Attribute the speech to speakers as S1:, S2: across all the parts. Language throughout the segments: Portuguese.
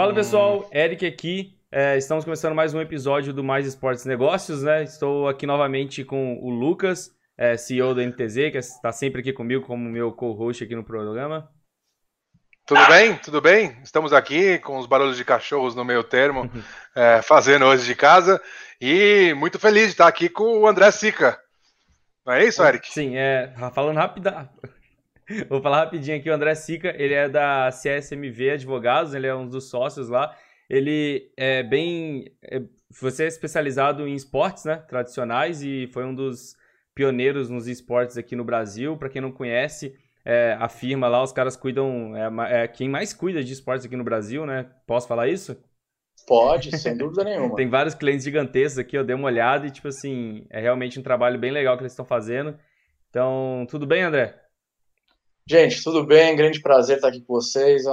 S1: Fala pessoal, Eric aqui. É, estamos começando mais um episódio do Mais Esportes Negócios, né? Estou aqui novamente com o Lucas, é, CEO da NTZ, que está sempre aqui comigo como meu co-host aqui no programa.
S2: Tudo bem? Tudo bem? Estamos aqui com os barulhos de cachorros no meio termo, é, fazendo hoje de casa. E muito feliz de estar aqui com o André Sica. Não é isso, Eric?
S1: Sim, é, falando rápido. Vou falar rapidinho aqui, o André Sica, ele é da CSMV Advogados, ele é um dos sócios lá. Ele é bem. É, você é especializado em esportes né, tradicionais e foi um dos pioneiros nos esportes aqui no Brasil. Para quem não conhece, é, a firma lá, os caras cuidam. É, é, quem mais cuida de esportes aqui no Brasil, né? Posso falar isso?
S3: Pode, sem dúvida nenhuma.
S1: Tem vários clientes gigantescos aqui, eu dei uma olhada e, tipo assim, é realmente um trabalho bem legal que eles estão fazendo. Então, tudo bem, André?
S3: Gente, tudo bem, grande prazer estar aqui com vocês.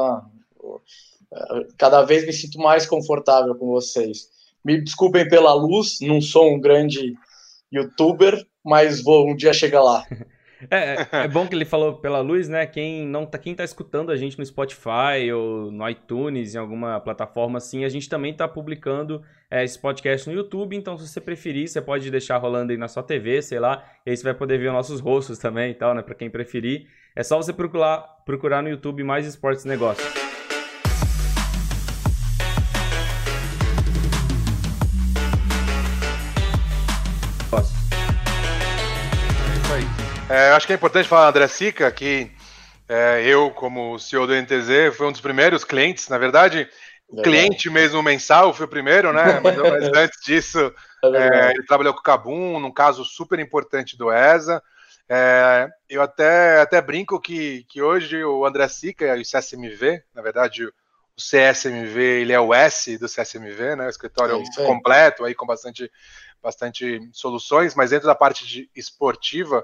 S3: Cada vez me sinto mais confortável com vocês. Me desculpem pela luz, não sou um grande youtuber, mas vou um dia chegar lá.
S1: É, é, é bom que ele falou pela luz, né? Quem não tá, quem tá escutando a gente no Spotify ou no iTunes, em alguma plataforma assim, a gente também tá publicando é, esse podcast no YouTube, então se você preferir, você pode deixar rolando aí na sua TV, sei lá, e aí você vai poder ver os nossos rostos também e tal, né? Pra quem preferir. É só você procurar, procurar no YouTube mais esportes negócios.
S2: É, acho que é importante falar, André Sica, que é, eu, como CEO do NTZ, fui um dos primeiros clientes. Na verdade, o cliente mesmo mensal foi o primeiro, né? Mas, mas antes disso, é, ele trabalhou com o Cabum, num caso super importante do ESA. É, eu até, até brinco que, que hoje o André Sica e o CSMV, na verdade, o CSMV ele é o S do CSMV, né? O escritório é completo, aí com bastante, bastante soluções, mas dentro da parte de esportiva,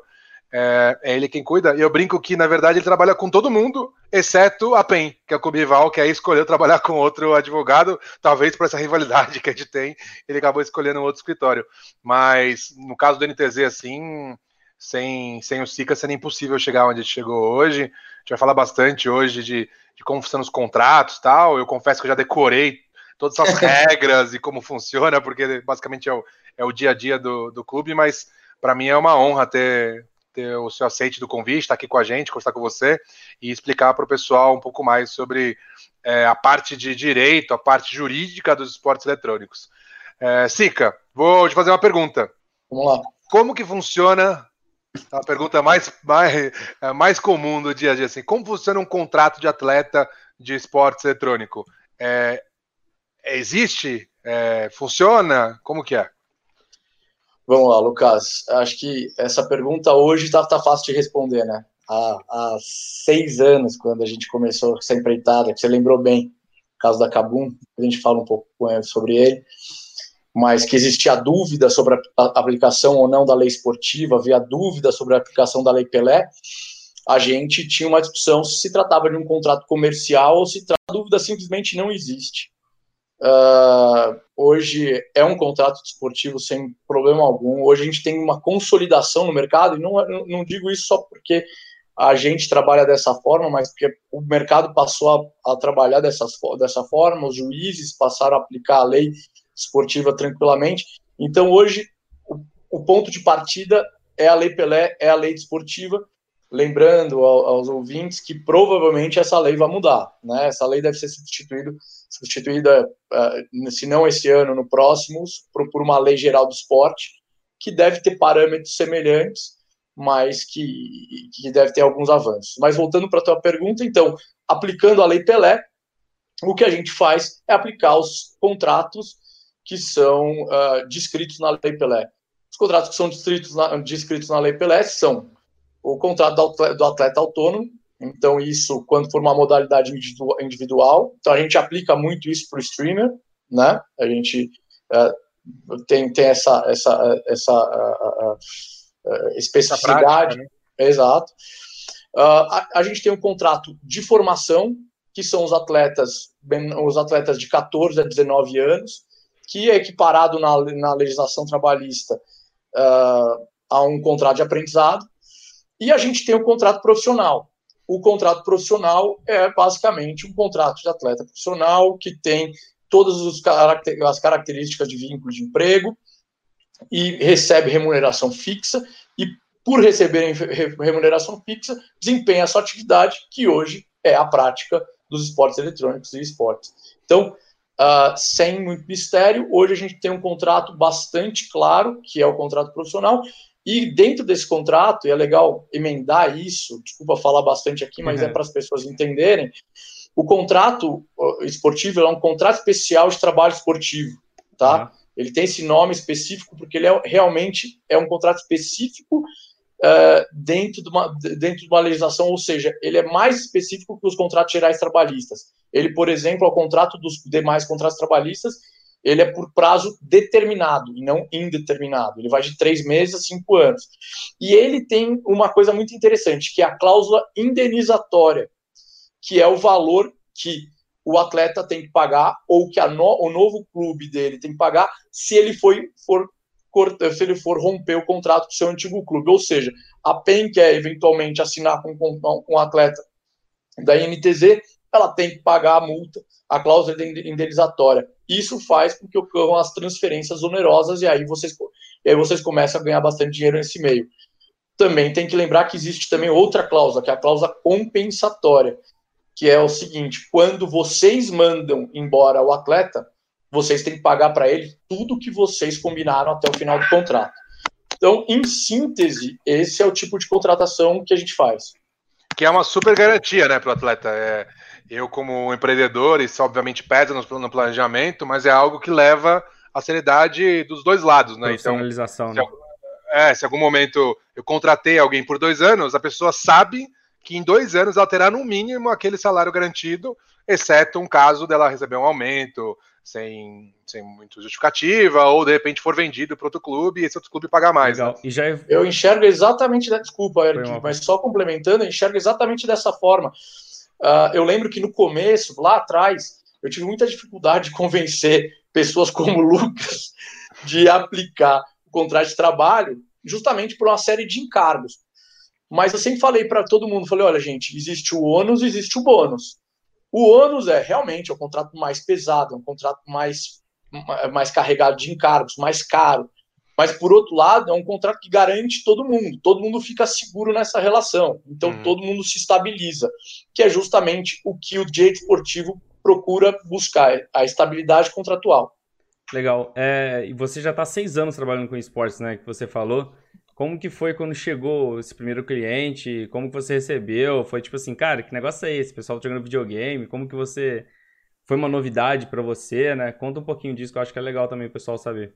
S2: é, é, ele quem cuida. E eu brinco que, na verdade, ele trabalha com todo mundo, exceto a PEN, que é o Cubival, que aí escolheu trabalhar com outro advogado, talvez por essa rivalidade que a gente tem, ele acabou escolhendo um outro escritório. Mas no caso do NTZ, assim, sem, sem o SICA seria impossível chegar onde a gente chegou hoje. A gente vai falar bastante hoje de, de como funcionam os contratos tal. Eu confesso que eu já decorei todas as regras e como funciona, porque basicamente é o, é o dia a dia do, do clube, mas para mim é uma honra ter, ter o seu aceite do convite, estar aqui com a gente, conversar com você e explicar para o pessoal um pouco mais sobre é, a parte de direito, a parte jurídica dos esportes eletrônicos. É, Sica, vou te fazer uma pergunta.
S3: Vamos lá.
S2: Como que funciona a pergunta mais, mais, é, mais comum do dia a dia, assim, como funciona um contrato de atleta de esportes eletrônico? É, existe? É, funciona? Como que é?
S3: Vamos lá, Lucas. Acho que essa pergunta hoje tá, tá fácil de responder, né? Há, há, seis anos, quando a gente começou essa empreitada, que você lembrou bem, o caso da Cabum, a gente fala um pouco sobre ele, mas que existia dúvida sobre a aplicação ou não da lei esportiva, havia dúvida sobre a aplicação da lei Pelé, a gente tinha uma discussão se se tratava de um contrato comercial ou se a dúvida simplesmente não existe. Uh, hoje é um contrato desportivo sem problema algum. Hoje a gente tem uma consolidação no mercado, e não, não digo isso só porque a gente trabalha dessa forma, mas porque o mercado passou a, a trabalhar dessas, dessa forma, os juízes passaram a aplicar a lei esportiva tranquilamente. Então, hoje, o, o ponto de partida é a Lei Pelé, é a lei desportiva, lembrando aos ouvintes que provavelmente essa lei vai mudar, né? Essa lei deve ser substituída, substituída uh, se não esse ano, no próximo, por, por, uma lei geral do esporte, que deve ter parâmetros semelhantes, mas que, que deve ter alguns avanços. Mas voltando para a tua pergunta, então, aplicando a lei Pelé, o que a gente faz é aplicar os contratos que são uh, descritos na lei Pelé. Os contratos que são descritos na, descritos na lei Pelé são o contrato do atleta, do atleta autônomo, então isso quando for uma modalidade individual, então a gente aplica muito isso para o streamer, né? A gente uh, tem, tem essa essa essa uh, especificidade, prática, né? exato. A, a, gente tem um contrato de formação que são os atletas os atletas de 14 a 19 anos, que é equiparado na, na legislação trabalhista a um contrato de aprendizado e a gente tem o contrato profissional. o contrato profissional é basicamente um contrato de atleta profissional que tem todas as características de vínculo de emprego e recebe remuneração fixa e por receber remuneração fixa desempenha a sua atividade que hoje é a prática dos esportes eletrônicos e esportes. Então, uh, sem muito mistério, hoje a gente tem um contrato bastante claro, que é o contrato profissional, e dentro desse contrato, e é legal emendar isso, desculpa falar bastante aqui, mas é uhum. é para as pessoas entenderem, o contrato esportivo é um contrato especial de trabalho esportivo, tá? Uhum. Ele tem esse nome específico porque ele é, realmente é um contrato específico uh, dentro, de uma, dentro de uma legislação, ou seja, ele é mais específico que os contratos gerais trabalhistas. Ele, por exemplo, ao contrato dos demais contratos trabalhistas, ele é por prazo determinado e não indeterminado. Ele vai de três meses a cinco anos. E ele tem uma coisa muito interessante, que é a cláusula indenizatória, que é o valor que o atleta tem que pagar ou que no, o novo clube dele tem que pagar se ele foi, for, se ele for romper o contrato com seu antigo clube. Ou seja, a PEN quer eventualmente assinar com um atleta da INTZ, ela tem que pagar a multa, a cláusula indenizatória. Isso faz com que ocorram as transferências onerosas e aí vocês, e aí vocês começam a ganhar bastante dinheiro nesse meio. Também tem que lembrar que existe também outra cláusula, que é a cláusula compensatória, que é o seguinte: quando vocês mandam embora o atleta, vocês têm que pagar para ele tudo que vocês combinaram até o final do contrato. Então, em síntese, esse é o tipo de contratação que a gente faz.
S2: Que é uma super garantia, né, para o atleta. É, eu, como empreendedor, isso obviamente pesa no, planejamento, mas é algo que leva a seriedade dos dois lados, né?
S1: Então, se,
S2: né? É, se em algum momento eu contratei alguém por dois anos, a pessoa sabe que em dois anos ela terá no mínimo aquele salário garantido, exceto um caso dela receber um aumento sem, sem muito justificativa, ou de repente for vendido para outro clube e esse outro clube pagar mais. Né?
S3: E já... É eu enxergo exatamente, desculpa, Eric, mas só complementando, eu enxergo exatamente dessa forma. Uh, eu lembro que no começo, lá atrás, eu tive muita dificuldade de convencer pessoas como o Lucas de aplicar o contrato de trabalho justamente por uma série de encargos. Mas eu sempre falei para todo mundo, falei, olha, gente, existe o ônus, existe o bônus. O ônus é realmente é um contrato mais pesado, é um contrato mais, mais carregado de encargos, mais caro. Mas, por outro lado, é um contrato que garante todo mundo. Todo mundo fica seguro nessa relação. Então, uhum. todo mundo se estabiliza. Que é justamente o que o direito esportivo procura buscar, a estabilidade contratual.
S1: Legal. É, e você já está seis anos trabalhando com esportes, né? Que você falou. Como que foi quando chegou esse primeiro cliente? Como que você recebeu? Foi tipo assim, cara, que negócio é esse? O pessoal tá jogando videogame? Como que você... Foi uma novidade para você, né? Conta um pouquinho disso, que eu acho que é legal também o pessoal saber.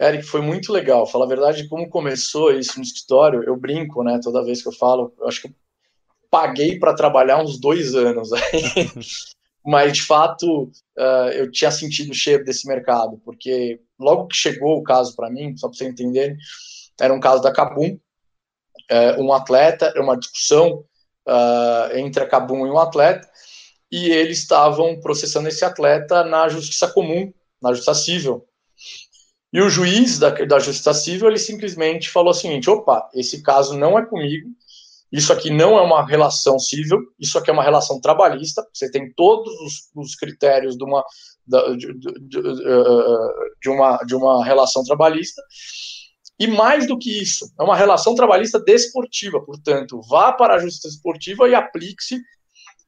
S3: Eric, foi muito legal. Falar a verdade, como começou isso no escritório, eu brinco, né? Toda vez que eu falo, eu acho que eu paguei para trabalhar uns dois anos. Mas, de fato, uh, eu tinha sentido o cheiro desse mercado, porque logo que chegou o caso para mim, só para você entender, era um caso da Cabum, uh, um atleta, uma discussão uh, entre a Cabum e um atleta, e eles estavam processando esse atleta na justiça comum, na justiça civil. E o juiz da, da justiça civil, ele simplesmente falou o seguinte, opa, esse caso não é comigo, isso aqui não é uma relação civil, isso aqui é uma relação trabalhista, você tem todos os, os critérios de uma, de, de, de, uma, de uma relação trabalhista, e mais do que isso, é uma relação trabalhista desportiva, portanto, vá para a justiça esportiva e aplique-se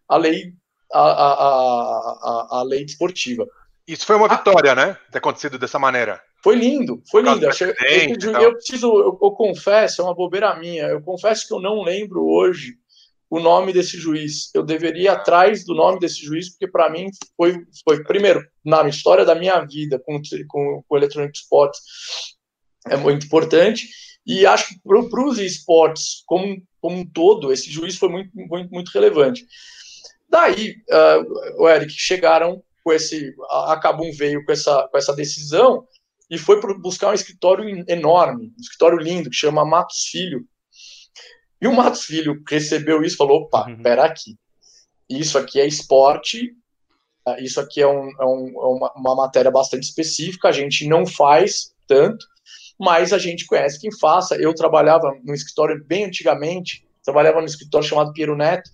S3: a lei, a, a, a, a, lei desportiva.
S2: Isso foi uma vitória, né? Ter acontecido dessa maneira.
S3: Foi lindo, foi lindo. Eu, eu, eu, preciso, eu, eu, confesso, é uma bobeira minha. Eu confesso que eu não lembro hoje o nome desse juiz. Eu deveria ir atrás do nome desse juiz, porque para mim foi, foi, primeiro, na história da minha vida com, com, com o Electronic Sports, é muito importante. E acho que para os esportes como, como um todo, esse juiz foi muito, muito, muito relevante. Daí, uh, o Eric, chegaram com esse. A Cabum veio com essa, com essa decisão e foi buscar um escritório enorme, um escritório lindo, que chama Matos Filho. E o Matos Filho recebeu isso e falou: opa, uhum. pera aqui. Isso aqui é esporte, ah, isso aqui é, um, é, um, é uma, uma matéria bastante específica, a gente não faz tanto, mas a gente conhece quem faça. Eu trabalhava no escritório bem antigamente, trabalhava no escritório chamado Piero Neto,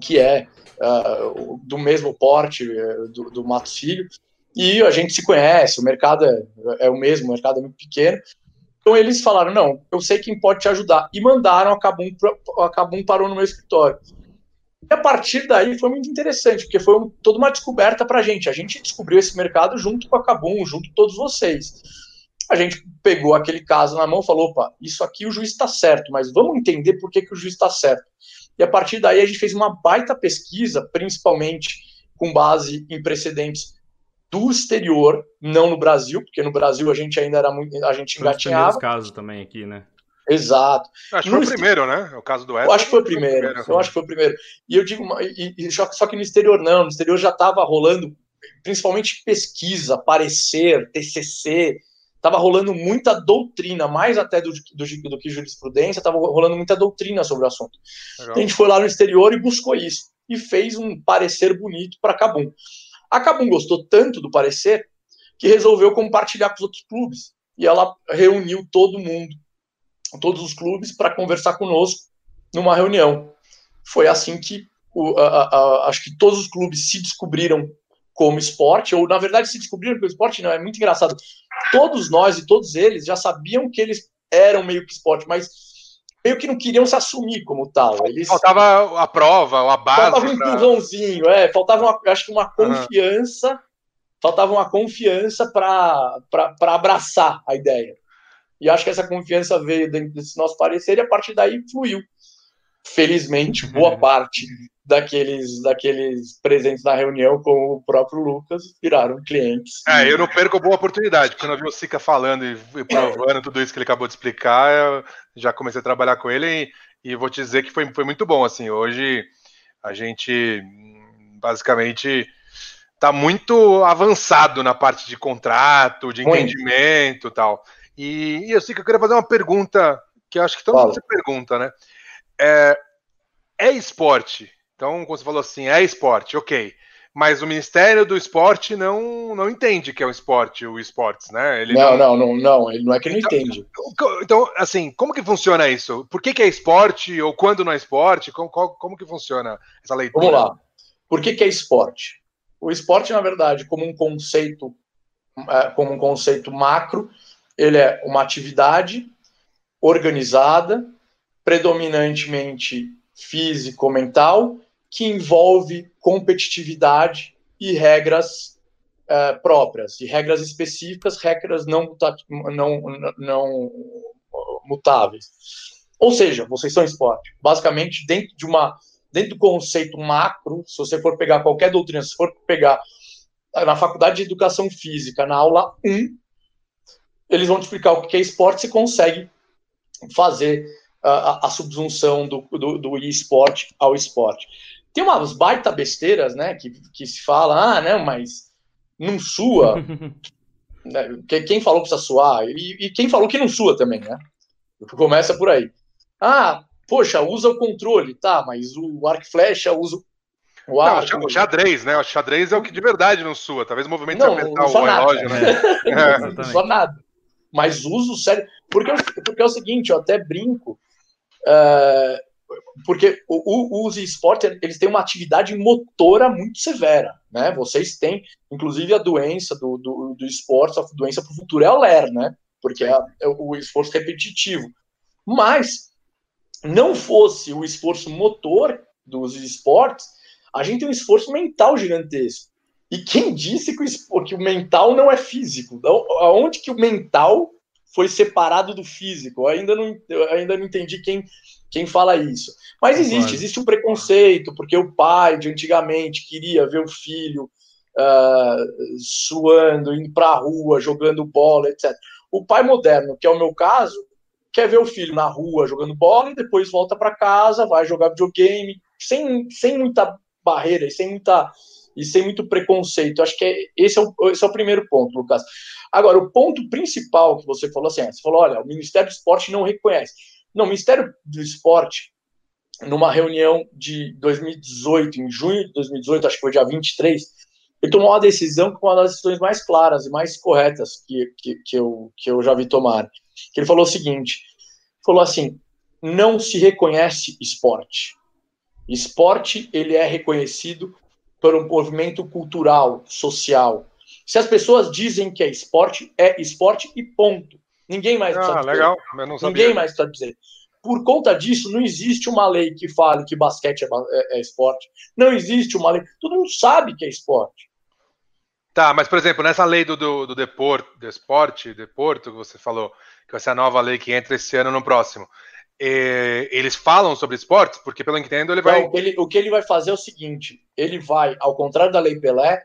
S3: que é uh, do mesmo porte uh, do, do Matos Filho, e a gente se conhece, o mercado é, é, o mesmo, o mercado é muito pequeno. Então eles falaram: não, eu sei quem pode te ajudar. E mandaram a Cabum, a Cabum parou no meu escritório. E a partir daí foi muito interessante, porque foi um, toda uma descoberta para a gente. A gente descobriu esse mercado junto com a Cabum, junto com todos vocês. A gente pegou aquele caso na mão e falou: opa, isso aqui o juiz está certo, mas vamos entender por que, que o juiz está certo. E a partir daí a gente fez uma baita pesquisa, principalmente com base em precedentes do exterior, não no Brasil, porque no Brasil a gente ainda era muito. A gente engatinhava. Os
S1: casos também aqui, né?
S3: Exato.
S2: Acho que foi o primeiro, né? O caso do Edson.
S3: Eu acho que foi o primeiro. Primeiro. Eu acho que foi o primeiro. E eu digo, e, e, só que no exterior não, no exterior já estava rolando, principalmente pesquisa, parecer, TCC, estava rolando muita doutrina, mais até do, do, do que jurisprudência, estava rolando muita doutrina sobre o assunto. Legal. A gente foi lá no exterior e buscou isso, e fez um parecer bonito para Cabum. A Cabum gostou tanto do parecer que resolveu compartilhar com os outros clubes, e ela reuniu todo mundo todos os clubes para conversar conosco numa reunião. Foi assim que o, a, a, acho que todos os clubes se descobriram como esporte, ou na verdade se descobriram como esporte, não, é muito engraçado. Todos nós e todos eles já sabiam que eles eram meio que esporte, mas meio que não queriam se assumir como tal. Eles...
S2: Faltava a prova, a base.
S3: Faltava um empurrãozinho, pra... é, faltava uma, acho que uma confiança, uhum. faltava uma confiança para abraçar a ideia. E acho que essa confiança veio dentro desse nosso parecer e a partir daí fluiu. Felizmente, boa parte daqueles, daqueles presentes na reunião com o próprio Lucas viraram clientes.
S2: É, eu não perco boa oportunidade. Quando eu vi o Sica falando e, e provando tudo isso que ele acabou de explicar, eu já comecei a trabalhar com ele e, e vou te dizer que foi, foi muito bom. Assim, hoje a gente basicamente está muito avançado na parte de contrato, de entendimento e tal. E, e eu sei que eu queria fazer uma pergunta que eu acho que todo mundo se pergunta, né? É, é esporte. Então, como você falou assim, é esporte, ok. Mas o Ministério do Esporte não, não entende que é um esporte, o esportes, né?
S3: Ele não, não, não, não, ele não é que não então, entende.
S2: Então, assim, como que funciona isso? Por que, que é esporte ou quando não é esporte? Como, como que funciona essa leitura?
S3: Vamos lá. Por que, que é esporte? O esporte, na verdade, como um conceito, é, como um conceito macro, ele é uma atividade organizada, predominantemente físico-mental, que envolve competitividade e regras é, próprias, e regras específicas, regras não, não, não mutáveis. Ou seja, vocês são esporte. Basicamente, dentro de uma dentro do conceito macro, se você for pegar qualquer doutrina, se for pegar na faculdade de educação física, na aula 1, eles vão te explicar o que é esporte, você consegue fazer a, a subsunção do, do, do esporte ao esporte. Tem umas baita besteiras, né, que, que se fala, ah, não, mas não sua. Né, quem falou que precisa suar? E, e, quem falou que não sua também, né? Começa por aí. Ah, poxa, usa o controle, tá, mas o arco e flecha usa
S2: o arco. Não, o xadrez, né? O xadrez é o que de verdade não sua. Talvez o movimento não, apertar não o relógio,
S3: né? É. Não só nada mas uso o cérebro. Porque, porque é o seguinte, eu até brinco, uh, porque o, o, os esportes eles têm uma atividade motora muito severa, né? Vocês têm, inclusive, a doença do, do, do esporte, a doença para o futuro é a LER, né? Porque é, é o esforço repetitivo. Mas, não fosse o esforço motor dos esportes, a gente tem um esforço mental gigantesco. E quem disse que o, que o mental não é físico? Então, aonde que o mental foi separado do físico? Eu ainda não, eu ainda não entendi quem, quem fala isso. Mas existe, existe um preconceito, porque o pai de antigamente queria ver o filho uh, suando, indo para a rua, jogando bola, etc. O pai moderno, que é o meu caso, quer ver o filho na rua jogando bola e depois volta para casa, vai jogar videogame, sem, sem muita barreira e sem muita e sem muito preconceito. Acho que é, esse, é o, esse é o primeiro ponto, Lucas. Agora, o ponto principal que você falou assim, você falou, olha, o Ministério do Esporte não reconhece. Não, Ministério do Esporte, numa reunião de 2018, em junho de 2018, acho que foi dia 23, ele tomou uma decisão foi uma das decisões mais claras e mais corretas que, que, que, eu, que eu já vi tomar. Ele falou o seguinte, falou assim, não se reconhece esporte. Esporte ele é reconhecido por um movimento cultural, social. Se as pessoas dizem que é esporte, é esporte e ponto. Ninguém mais
S2: ah, legal. Eu não
S3: sabia. Ninguém mais está dizer. Por conta disso, não existe uma lei que fale que basquete é, é, é, esporte. Não existe uma lei. Todo mundo sabe que é esporte.
S2: Tá, mas por exemplo, nessa lei do, do, do deporto, do esporte, deporto, que você falou, que vai ser a nova lei que entra esse ano no próximo. E, eles falam sobre esportes? Porque, pelo que entendo, ele vai.
S3: Não, ele, o que ele vai fazer é o seguinte: ele vai, ao contrário da Lei Pelé,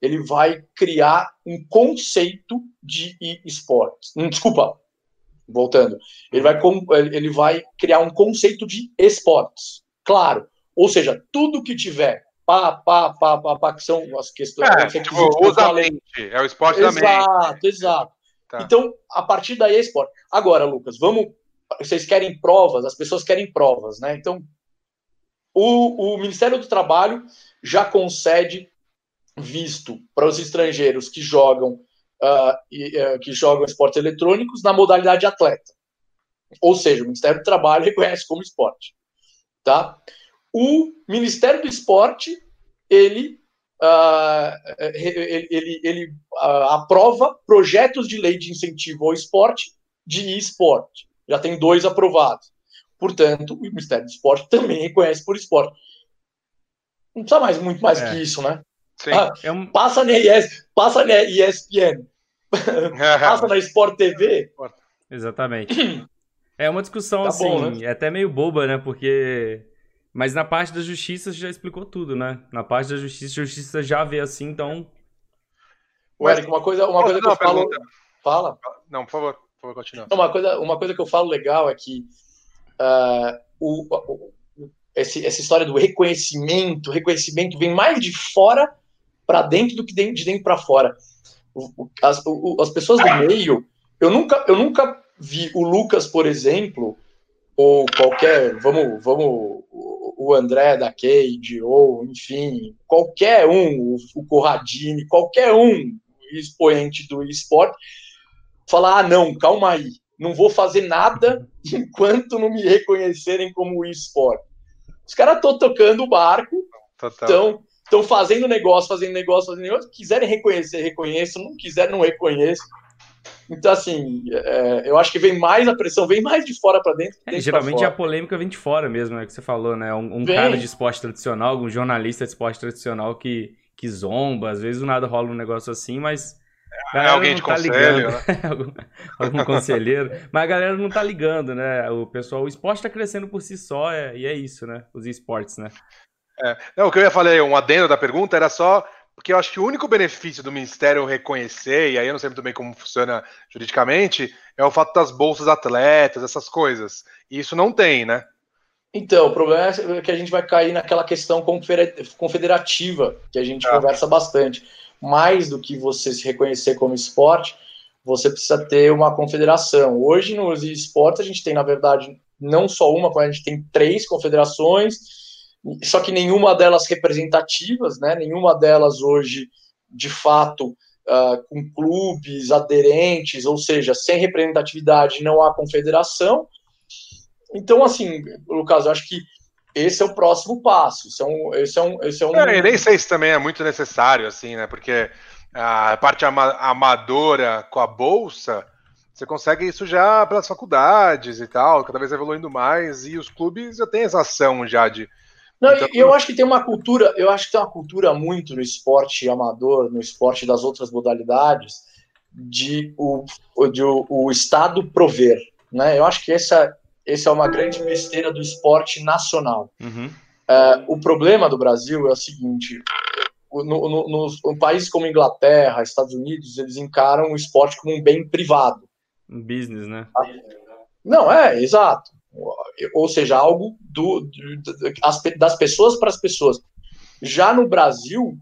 S3: ele vai criar um conceito de esportes. Hum, desculpa, voltando. Ele vai, ele vai criar um conceito de esportes. Claro. Ou seja, tudo que tiver pá, pá, pá, pá, pá que são as questões.
S2: É, que tipo, usa a mente, é o esporte
S3: exato,
S2: da mente.
S3: Exato, exato. Tá. Então, a partir daí é esporte. Agora, Lucas, vamos. Vocês querem provas, as pessoas querem provas, né? Então, o, o Ministério do Trabalho já concede visto para os estrangeiros que jogam uh, e, uh, que jogam esportes eletrônicos na modalidade atleta. Ou seja, o Ministério do Trabalho reconhece como esporte. Tá? O Ministério do Esporte, ele, uh, ele, ele, ele aprova projetos de lei de incentivo ao esporte de esporte. Já tem dois aprovados. Portanto, o Ministério do Esporte também reconhece por esporte. Não precisa mais muito mais é. que isso, né? Ah, é um... Passa na ES, passa na ESPN, passa na Sport TV.
S1: Exatamente. É uma discussão tá assim, bom, né? é até meio boba, né? Porque. Mas na parte da justiça você já explicou tudo, né? Na parte da justiça, a justiça já vê assim, então.
S3: O Eric, uma coisa, uma coisa que eu falo. Fala.
S2: Não, por favor, por favor, continua.
S3: Uma coisa, uma coisa que eu falo legal é que uh, o, o, esse, essa história do reconhecimento, reconhecimento vem mais de fora para dentro do que de dentro para fora. As, as pessoas do meio, eu nunca, eu nunca vi o Lucas, por exemplo, ou qualquer, vamos, vamos, o André da Cade, ou enfim, qualquer um, o Corradini, qualquer um expoente do esporte, falar: ah, não, calma aí, não vou fazer nada enquanto não me reconhecerem como esporte. Os caras estão tocando o barco, estão estão fazendo negócio, fazendo negócio, fazendo negócio. Quiserem reconhecer, reconheçam. Não quiserem, não reconheçam. Então, assim, é, eu acho que vem mais a pressão, vem mais de fora para dentro.
S1: É, geralmente a polêmica vem de fora mesmo, é o que você falou, né? Um, um cara de esporte tradicional, um jornalista de esporte tradicional que, que zomba, às vezes do nada rola um negócio assim, mas.
S2: É alguém de tá conselho, ligando, né?
S1: algum, algum conselheiro. Mas a galera não tá ligando, né? O pessoal, o esporte tá crescendo por si só, é, e é isso, né? Os esportes, né?
S2: É. Não, o que eu ia falar, um adendo da pergunta, era só porque eu acho que o único benefício do Ministério reconhecer, e aí eu não sei muito bem como funciona juridicamente, é o fato das bolsas atletas, essas coisas. E isso não tem, né?
S3: Então, o problema é que a gente vai cair naquela questão confederativa, que a gente é. conversa bastante. Mais do que você se reconhecer como esporte, você precisa ter uma confederação. Hoje, nos esportes, a gente tem, na verdade, não só uma, a gente tem três confederações, só que nenhuma delas representativas, né? Nenhuma delas hoje, de fato, uh, com clubes aderentes, ou seja, sem representatividade não há confederação. Então, assim, Lucas, eu acho que esse é o próximo passo. Esse é um, esse é um, esse é um...
S2: É, nem sei se também é muito necessário, assim, né? Porque a parte amadora com a bolsa, você consegue isso já pelas faculdades e tal, cada vez evoluindo mais, e os clubes já têm essa ação já de
S3: não, então, eu acho que tem uma cultura, eu acho que tem uma cultura muito no esporte amador, no esporte das outras modalidades, de o, de o, o Estado prover. Né? Eu acho que essa, essa é uma grande besteira do esporte nacional. Uhum. É, o problema do Brasil é o seguinte: no, no, nos no países como Inglaterra, Estados Unidos, eles encaram o esporte como um bem privado.
S1: Um business, né?
S3: Não, é, exato ou seja, algo do, das pessoas para as pessoas. Já no Brasil,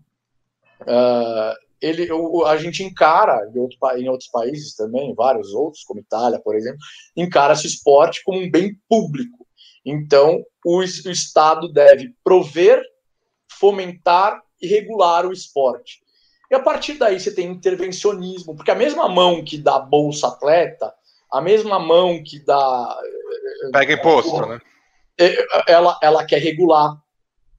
S3: uh, ele, a gente encara, em, outro, em outros países também, vários outros, como Itália, por exemplo, encara esse esporte como um bem público. Então, o, o Estado deve prover, fomentar e regular o esporte. E a partir daí você tem intervencionismo, porque a mesma mão que dá bolsa atleta, a mesma mão que dá
S2: Pega imposto, né?
S3: Ela, ela quer regular,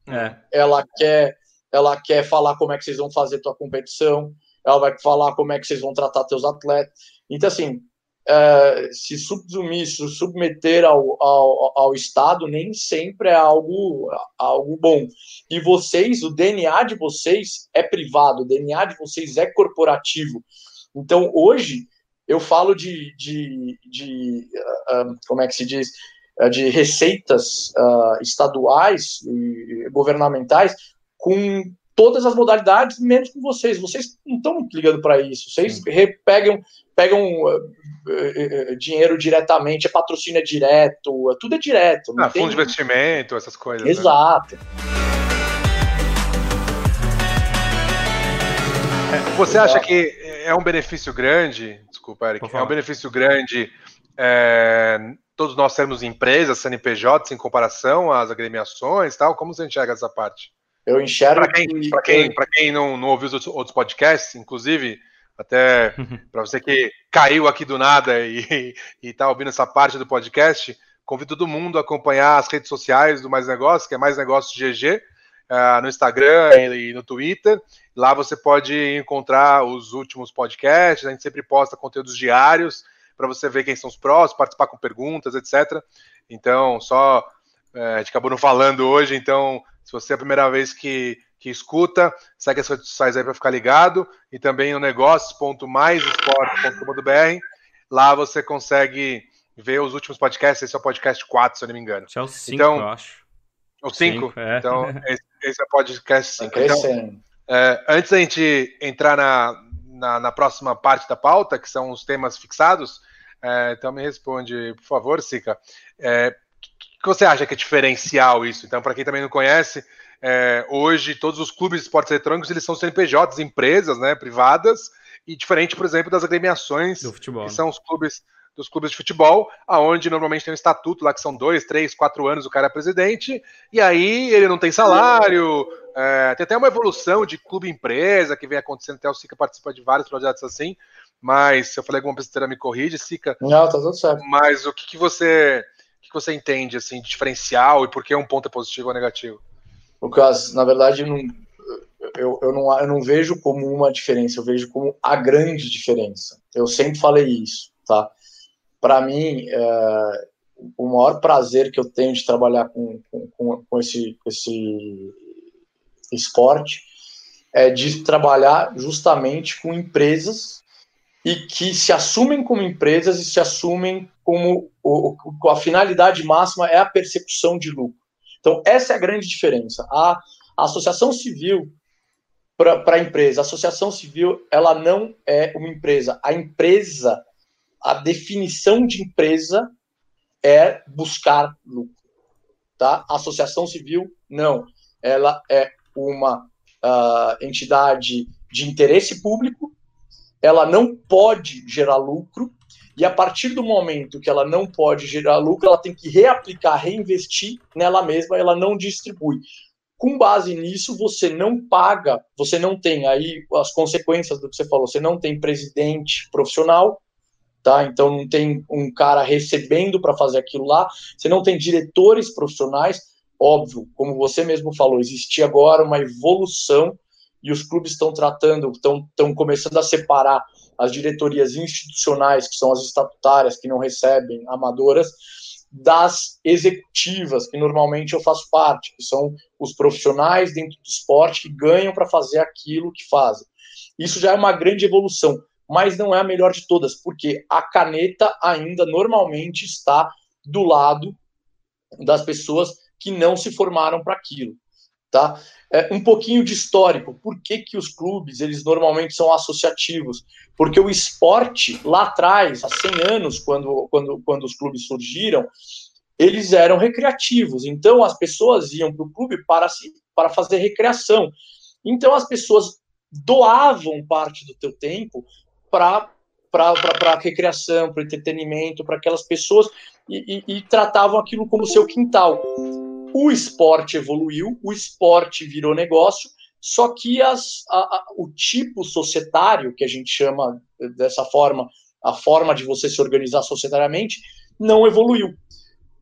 S1: é.
S3: ela quer ela quer falar como é que vocês vão fazer tua competição, ela vai falar como é que vocês vão tratar teus atletas. Então, assim, é, se subsumir, se submeter ao, ao, ao Estado nem sempre é algo, algo bom. E vocês, o DNA de vocês é privado, o DNA de vocês é corporativo. Então, hoje, eu falo de, de, de uh, como é que se diz, uh, de receitas uh, estaduais e governamentais com todas as modalidades, menos com vocês. Vocês não estão ligando para isso. Vocês pegam, pegam uh, uh, dinheiro diretamente, é patrocínio é direto, tudo é direto.
S2: Ah, tem... fundo de investimento, essas coisas.
S3: Né? Exato. Né?
S2: Você acha que é um benefício grande? Desculpa, Eric. É um benefício grande é, todos nós sermos empresas, CNPJs, em comparação às agremiações tal? Como você enxerga essa parte?
S3: Eu enxergo.
S2: Para quem, que... quem, quem não, não ouviu os outros podcasts, inclusive, até para você que caiu aqui do nada e está ouvindo essa parte do podcast, convido todo mundo a acompanhar as redes sociais do Mais Negócios, que é Mais Negócios GG, uh, eh, no Instagram e no Twitter. Lá você pode encontrar os últimos podcasts, a gente sempre posta conteúdos diários para você ver quem são os próximos, participar com perguntas, etc. Então, só é, a gente acabou não falando hoje, então se você é a primeira vez que, que escuta, segue as redes sociais aí para ficar ligado. E também no negócios.maisesporte.com.br. Lá você consegue ver os últimos podcasts. Esse é o podcast 4, se eu não me engano.
S1: Esse é o 5, então, eu acho.
S2: O 5? É. Então, esse, esse, é o podcast 5. Tá então, é, antes da gente entrar na, na, na, próxima parte da pauta, que são os temas fixados, é, então me responde, por favor, Sica. É, que você acha que é diferencial isso? Então, para quem também não conhece, é, hoje todos os clubes de esportes eletrônicos eles são CNPJs, empresas, né, privadas, e diferente, por exemplo, das agremiações,
S1: Do futebol,
S2: que né? são os clubes dos clubes de futebol, aonde normalmente tem um estatuto lá que são dois, três, quatro anos o cara é presidente, e aí ele não tem salário, é, tem até uma evolução de clube-empresa que vem acontecendo, até o Sica participa de vários projetos assim, mas se eu falei alguma besteira, me corrige, Sica.
S3: Não, tá tudo certo.
S2: Mas o que, que você que você entende assim, de diferencial e por que um ponto é positivo ou negativo?
S3: Lucas, na verdade, eu não, eu, eu, não, eu não vejo como uma diferença, eu vejo como a grande diferença. Eu sempre falei isso, tá? Para mim, é, o maior prazer que eu tenho de trabalhar com, com, com esse, esse esporte é de trabalhar justamente com empresas e que se assumem como empresas e se assumem como o, a finalidade máxima é a percepção de lucro. Então, essa é a grande diferença. A, a associação civil para a empresa, a associação civil, ela não é uma empresa. A empresa, a definição de empresa é buscar lucro. Tá? A associação civil, não. Ela é uma uh, entidade de interesse público ela não pode gerar lucro, e a partir do momento que ela não pode gerar lucro, ela tem que reaplicar, reinvestir nela mesma, ela não distribui. Com base nisso, você não paga, você não tem aí as consequências do que você falou, você não tem presidente profissional, tá? Então não tem um cara recebendo para fazer aquilo lá, você não tem diretores profissionais, óbvio, como você mesmo falou, existe agora uma evolução e os clubes estão tratando, estão, estão começando a separar as diretorias institucionais, que são as estatutárias, que não recebem amadoras, das executivas, que normalmente eu faço parte, que são os profissionais dentro do esporte que ganham para fazer aquilo que fazem. Isso já é uma grande evolução, mas não é a melhor de todas, porque a caneta ainda normalmente está do lado das pessoas que não se formaram para aquilo. Tá? É, um pouquinho de histórico. Por que, que os clubes eles normalmente são associativos? Porque o esporte, lá atrás, há 100 anos, quando, quando, quando os clubes surgiram, eles eram recreativos. Então, as pessoas iam para o clube para, se, para fazer recreação. Então, as pessoas doavam parte do teu tempo para para recreação, para entretenimento, para aquelas pessoas e, e, e, tratavam aquilo como seu quintal o esporte evoluiu, o esporte virou negócio, só que as, a, a, o tipo societário, que a gente chama dessa forma, a forma de você se organizar societariamente, não evoluiu.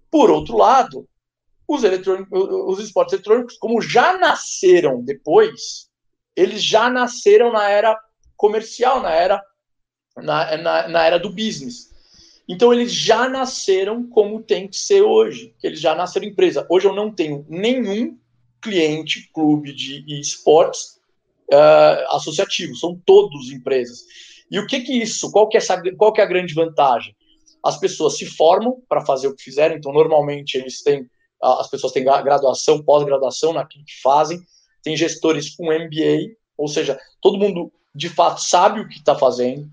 S3: Por outro lado, os, os esportes eletrônicos, como já nasceram depois, eles já nasceram na era comercial, na era, na, na, na era do business. Então eles já nasceram como tem que ser hoje, eles já nasceram empresa. Hoje eu não tenho nenhum cliente, clube de esportes uh, associativo, são todos empresas. E o que que isso? Qual que é essa, qual que é a grande vantagem? As pessoas se formam para fazer o que fizeram, então normalmente eles têm as pessoas têm graduação, pós-graduação naquilo que fazem, tem gestores com MBA, ou seja, todo mundo de fato sabe o que está fazendo.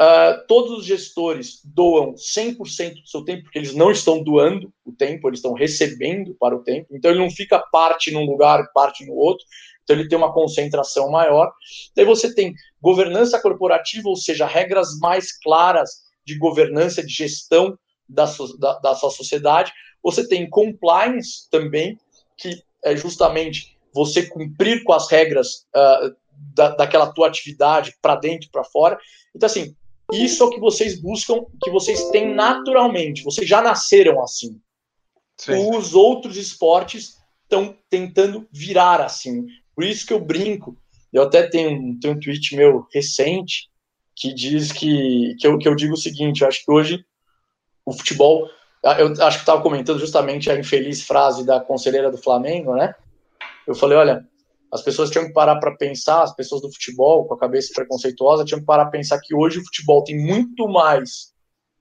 S3: Uh, todos os gestores doam 100% do seu tempo, porque eles não estão doando o tempo, eles estão recebendo para o tempo. Então, ele não fica parte num lugar, parte no outro. Então, ele tem uma concentração maior. Daí você tem governança corporativa, ou seja, regras mais claras de governança, de gestão da, da, da sua sociedade. Você tem compliance também, que é justamente você cumprir com as regras uh, da, daquela tua atividade para dentro para fora. Então, assim, isso é o que vocês buscam, que vocês têm naturalmente. Vocês já nasceram assim. Sim. Os outros esportes estão tentando virar assim. Por isso que eu brinco. Eu até tenho, tenho um tweet meu recente que diz que, que, eu, que eu digo o seguinte: eu acho que hoje o futebol. Eu acho que estava comentando justamente a infeliz frase da conselheira do Flamengo, né? Eu falei: olha, as pessoas tinham que parar para pensar, as pessoas do futebol, com a cabeça preconceituosa, tinham que parar para pensar que hoje o futebol tem muito mais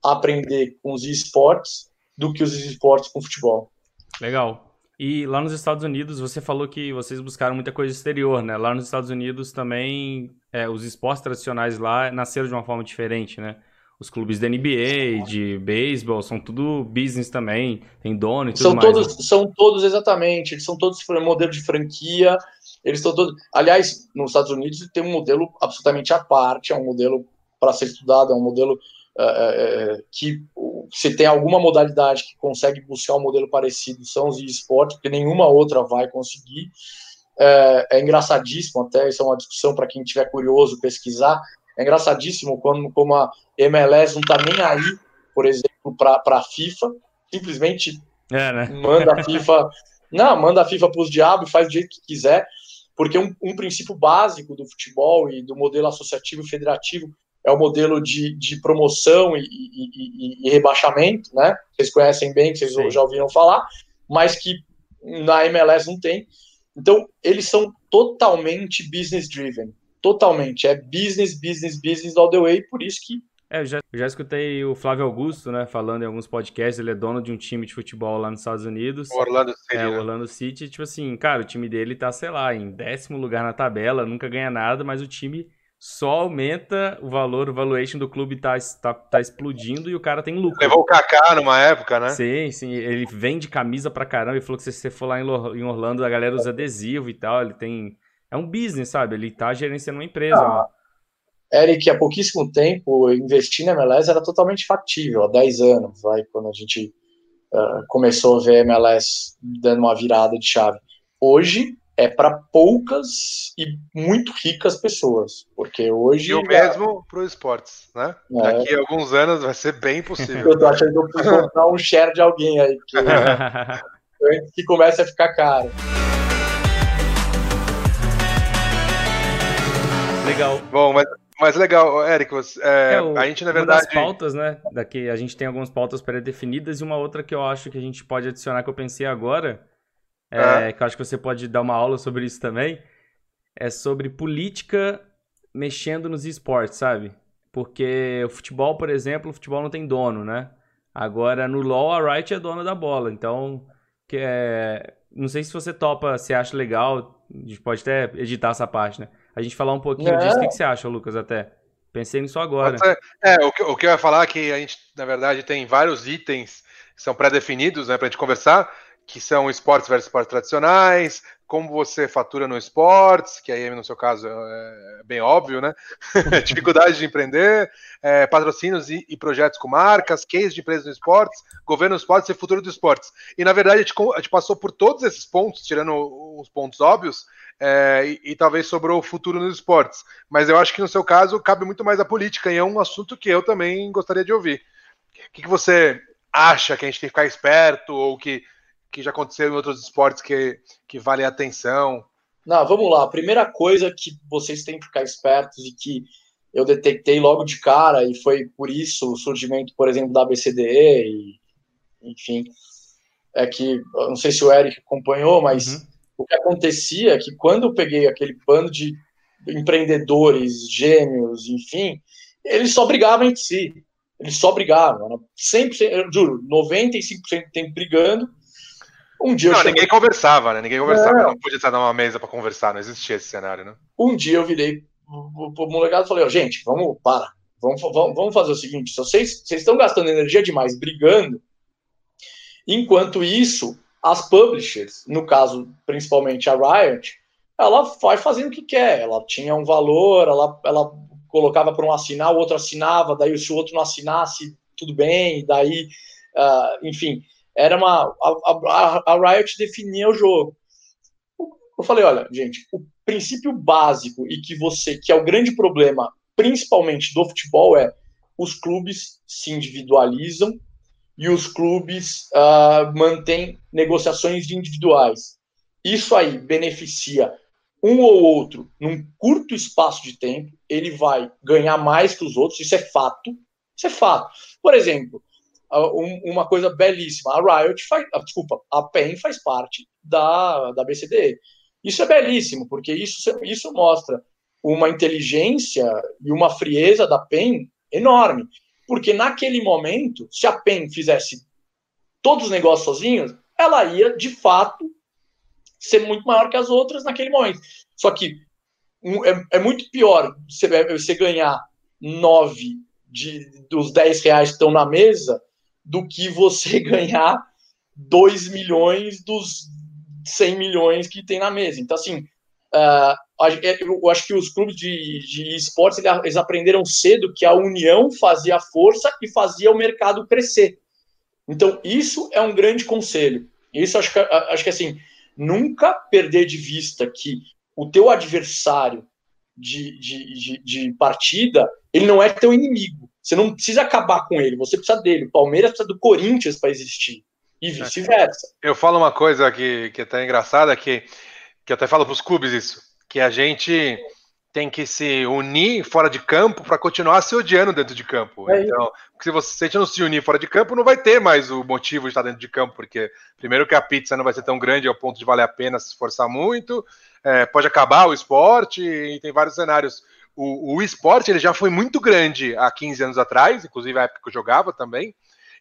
S3: a aprender com os esportes do que os esportes com o futebol.
S1: Legal. E lá nos Estados Unidos, você falou que vocês buscaram muita coisa exterior, né? Lá nos Estados Unidos também, é, os esportes tradicionais lá nasceram de uma forma diferente, né? Os clubes da NBA, de beisebol, são tudo business também, tem dono e tudo
S3: são
S1: mais.
S3: Todos, né? São todos, exatamente, eles são todos modelo de franquia, eles estão todos. Aliás, nos Estados Unidos tem um modelo absolutamente à parte, é um modelo para ser estudado, é um modelo é, que se tem alguma modalidade que consegue buscar um modelo parecido são os esportes, porque nenhuma outra vai conseguir. É, é engraçadíssimo, até isso é uma discussão para quem tiver curioso pesquisar. É engraçadíssimo quando, como a MLS não está nem aí, por exemplo, para a FIFA, simplesmente é, né? manda a FIFA. Não, manda a FIFA para os diabos e faz do jeito que quiser porque um, um, princípio básico do futebol e do modelo associativo e federativo é o modelo de, de promoção e, e, e, rebaixamento, né? Vocês conhecem bem, vocês Sim. já ouviram falar, mas que na MLS não tem. Então, eles são totalmente business driven. Totalmente. É business, business, business all the way, por isso que
S1: é, eu já, eu já escutei o Flávio Augusto, né, falando em alguns podcasts, ele é dono de um time de futebol lá nos Estados Unidos.
S2: Orlando City.
S1: É, né? Orlando City, tipo assim, cara, o time dele tá, sei lá, em décimo lugar na tabela, nunca ganha nada, mas o time só aumenta o valor, o valuation do clube tá, tá, tá explodindo e o cara tem lucro.
S2: Levou o Kaká numa época, né?
S1: Sim, sim, ele vende camisa pra caramba, ele falou que se você for lá em Orlando, a galera usa adesivo e tal, ele tem... É um business, sabe? Ele tá gerenciando uma empresa, ah.
S3: Eric, há pouquíssimo tempo, investir na MLS era totalmente factível, há 10 anos, vai, quando a gente uh, começou a ver a MLS dando uma virada de chave. Hoje é para poucas e muito ricas pessoas, porque hoje...
S2: E o mesmo para os esportes, né? É. Daqui a alguns anos vai ser bem possível.
S3: Eu tô achando que eu preciso comprar um share de alguém aí, antes que comece a ficar caro.
S1: Legal.
S2: Bom, mas mas legal, Érico, é, é, o, a gente na verdade.
S1: Uma pautas, né? Daqui a gente tem algumas pautas pré-definidas e uma outra que eu acho que a gente pode adicionar que eu pensei agora, é, que eu acho que você pode dar uma aula sobre isso também, é sobre política mexendo nos esportes, sabe? Porque o futebol, por exemplo, o futebol não tem dono, né? Agora no LoL a Riot é dona da bola, então que é... não sei se você topa, se acha legal, a gente pode até editar essa parte, né? A gente falar um pouquinho disso. O que, que, você acha, Lucas, até? Pensei nisso agora.
S2: É, o que, o que eu ia falar é que a gente, na verdade, tem vários itens que são pré-definidos, né, para a gente conversar, que são esportes versus esportes tradicionais, como você fatura no esportes, que aí no seu caso é bem óbvio, né? Dificuldade de empreender, é, patrocínios e, e, projetos com marcas, case de empresas no esportes, governo do esportes e futuro do esportes. E na verdade a gente, a gente passou por todos esses pontos, tirando os pontos óbvios, é, e, e, talvez sobrou o futuro nos esportes. Mas eu acho que no seu caso cabe muito mais a política, e é um assunto que eu também gostaria de ouvir. O que, que você acha que a gente tem que ficar esperto ou que, que já aconteceu em outros esportes que, que vale a atenção?
S3: Não, vamos lá. A primeira coisa que vocês têm que ficar espertos e que eu detectei logo de cara, e foi por isso o surgimento, por exemplo, da BCDE, e, enfim, é que, não sei se o Eric acompanhou, mas uhum. o que acontecia é que quando eu peguei aquele bando de empreendedores, gênios, enfim, eles só brigavam entre si. Eles só brigavam. Sempre, eu juro, 95% do tempo brigando.
S2: Um dia não, ninguém conversava, né? Ninguém conversava. É. Não podia estar numa mesa para conversar, não existia esse cenário, né?
S3: Um dia eu virei pro molecado e falei, ó, gente, vamos, para. Vamos, vamos, vamos fazer o seguinte: se vocês, vocês estão gastando energia demais brigando, enquanto isso, as publishers, no caso, principalmente a Riot, ela vai fazendo o que quer. Ela tinha um valor, ela, ela colocava para um assinar, o outro assinava, daí se o outro não assinasse, tudo bem, daí, uh, enfim, era uma. A, a, a, Riot definia o jogo. Eu falei, olha, gente, o princípio básico e que você, que é o grande problema, principalmente do futebol, é os clubes se individualizam e os clubes uh, mantêm negociações individuais. Isso aí beneficia um ou outro num curto espaço de tempo, ele vai ganhar mais que os outros, isso é fato. Isso é fato. Por exemplo, uma coisa belíssima, a Riot faz, ah, desculpa, a PEN faz parte da, da BCDE. Isso é belíssimo, porque isso, isso mostra uma inteligência e uma frieza da PEN enorme. Porque naquele momento, se a PEN fizesse todos os negócios sozinhos, ela ia, de fato, ser muito maior que as outras naquele momento. Só que é, é, muito pior você, você ganhar nove de, dos 10 reais que estão na mesa do que você ganhar 2 milhões dos 100 milhões que tem na mesa. Então, assim, uh, eu acho que os clubes de, de esportes eles aprenderam cedo que a união fazia força e fazia o mercado crescer. Então, isso é um grande conselho. Isso acho que, acho que assim, nunca perder de vista que o teu adversário de, de, de, de, partida, ele não é teu inimigo. Você não precisa acabar com ele, você precisa dele. O Palmeiras precisa do Corinthians para existir. E vice-versa.
S2: Eu falo uma coisa que, que é até engraçada, que, que eu até falo para os clubes isso, que a gente tem que se unir fora de campo para continuar se odiando dentro de campo. É então, se você se a gente não se unir fora de campo, não vai ter mais o motivo de estar dentro de campo, porque primeiro que a pizza não vai ser tão grande ao ponto de valer a pena se esforçar muito, é, pode acabar o esporte e tem vários cenários. O, o esporte ele já foi muito grande há 15 anos atrás, inclusive a época que eu jogava também.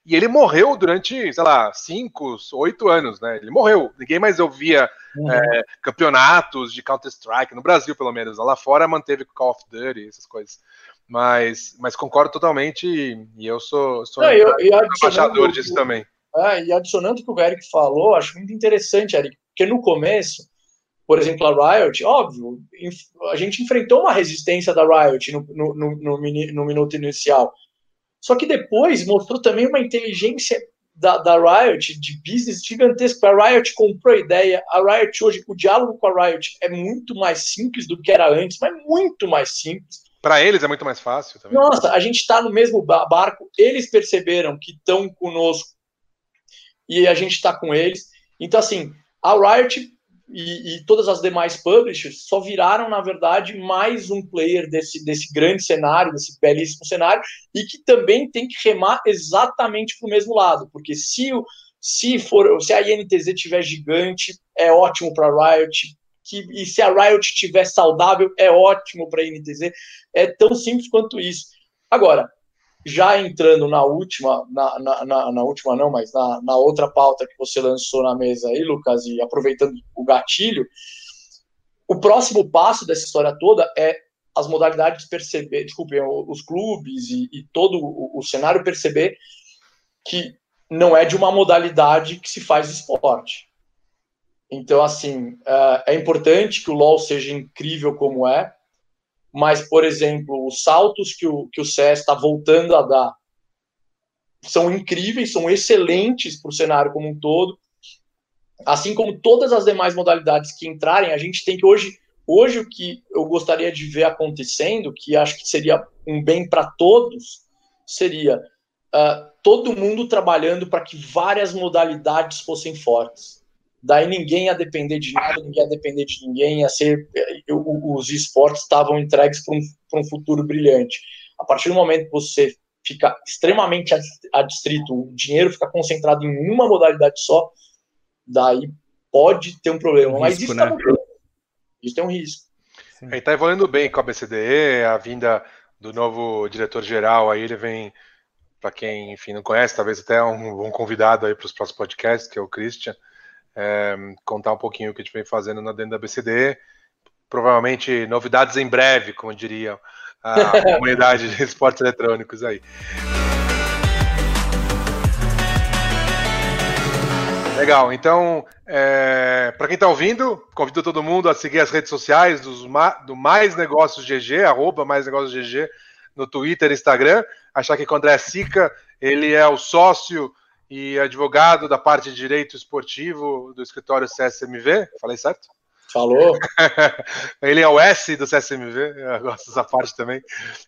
S2: E ele morreu durante, sei lá, cinco, oito anos, né? Ele morreu. Ninguém mais ouvia uhum. é, campeonatos de Counter-Strike, no Brasil, pelo menos. Lá fora manteve Call of Duty, essas coisas. Mas, mas concordo totalmente e eu sou, sou Não,
S3: eu, eu embaixador disso também. É, e adicionando o que o Eric falou, acho muito interessante, Eric, porque no começo, por exemplo, a Riot, óbvio, a gente enfrentou uma resistência da Riot no, no, no, no, minuto inicial. Só que depois mostrou também uma inteligência da, da Riot de business gigantesco. A Riot comprou a ideia. A Riot hoje, o diálogo com a Riot é muito mais simples do que era antes, mas muito mais simples.
S2: Para eles é muito mais fácil também.
S3: Nossa, a gente está no mesmo barco. Eles perceberam que estão conosco e a gente está com eles. Então, assim, a Riot e, e, todas as demais publishers só viraram, na verdade, mais um player desse, desse grande cenário, desse belíssimo cenário, e que também tem que remar exatamente para o mesmo lado, porque se, se, for, se a INTZ tiver gigante, é ótimo para a Riot, que, e se a Riot tiver saudável, é ótimo para a INTZ, é tão simples quanto isso. Agora, já entrando na última, na, na, na, na última não, mas na, outra pauta que você lançou na mesa aí, Lucas, e aproveitando o gatilho, o próximo passo dessa história toda é as modalidades perceber, desculpe, os clubes e, e todo o, o, cenário perceber que não é de uma modalidade que se faz esporte. Então, assim, é, é importante que o LoL seja incrível como é, mas, por exemplo, os saltos que o, que o CS está voltando a dar são incríveis, são excelentes para o cenário como um todo. Assim como todas as demais modalidades que entrarem, a gente tem que hoje, hoje o que eu gostaria de ver acontecendo, que acho que seria um bem para todos, seria uh, todo mundo trabalhando para que várias modalidades fossem fortes. Daí ninguém ia depender de nada, ninguém ia depender de ninguém, ia ser, os esportes estavam entregues para um, um futuro brilhante. A partir do momento que você fica extremamente adstrito, o dinheiro fica concentrado em uma modalidade só, daí pode ter um problema. Um Mas risco, isso, tá né? isso tem um risco.
S2: Está evoluindo bem com a BCDE, a vinda do novo diretor-geral aí, ele vem, para quem enfim não conhece, talvez até um, um convidado aí para os próximos podcasts, que é o Christian, é, contar um pouquinho o que a gente vem fazendo na dentro da BCDE. Provavelmente novidades em breve, como diria a comunidade de esportes eletrônicos aí. Legal, então, é, para quem está ouvindo, convido todo mundo a seguir as redes sociais dos, do Mais Negócios GG, arroba Mais Negócios GG, no Twitter Instagram. Achar que com o André Sica, ele é o sócio e advogado da parte de direito esportivo do escritório CSMV. Falei certo?
S3: Falou.
S2: ele é o S do CSMV, eu gosto dessa parte também.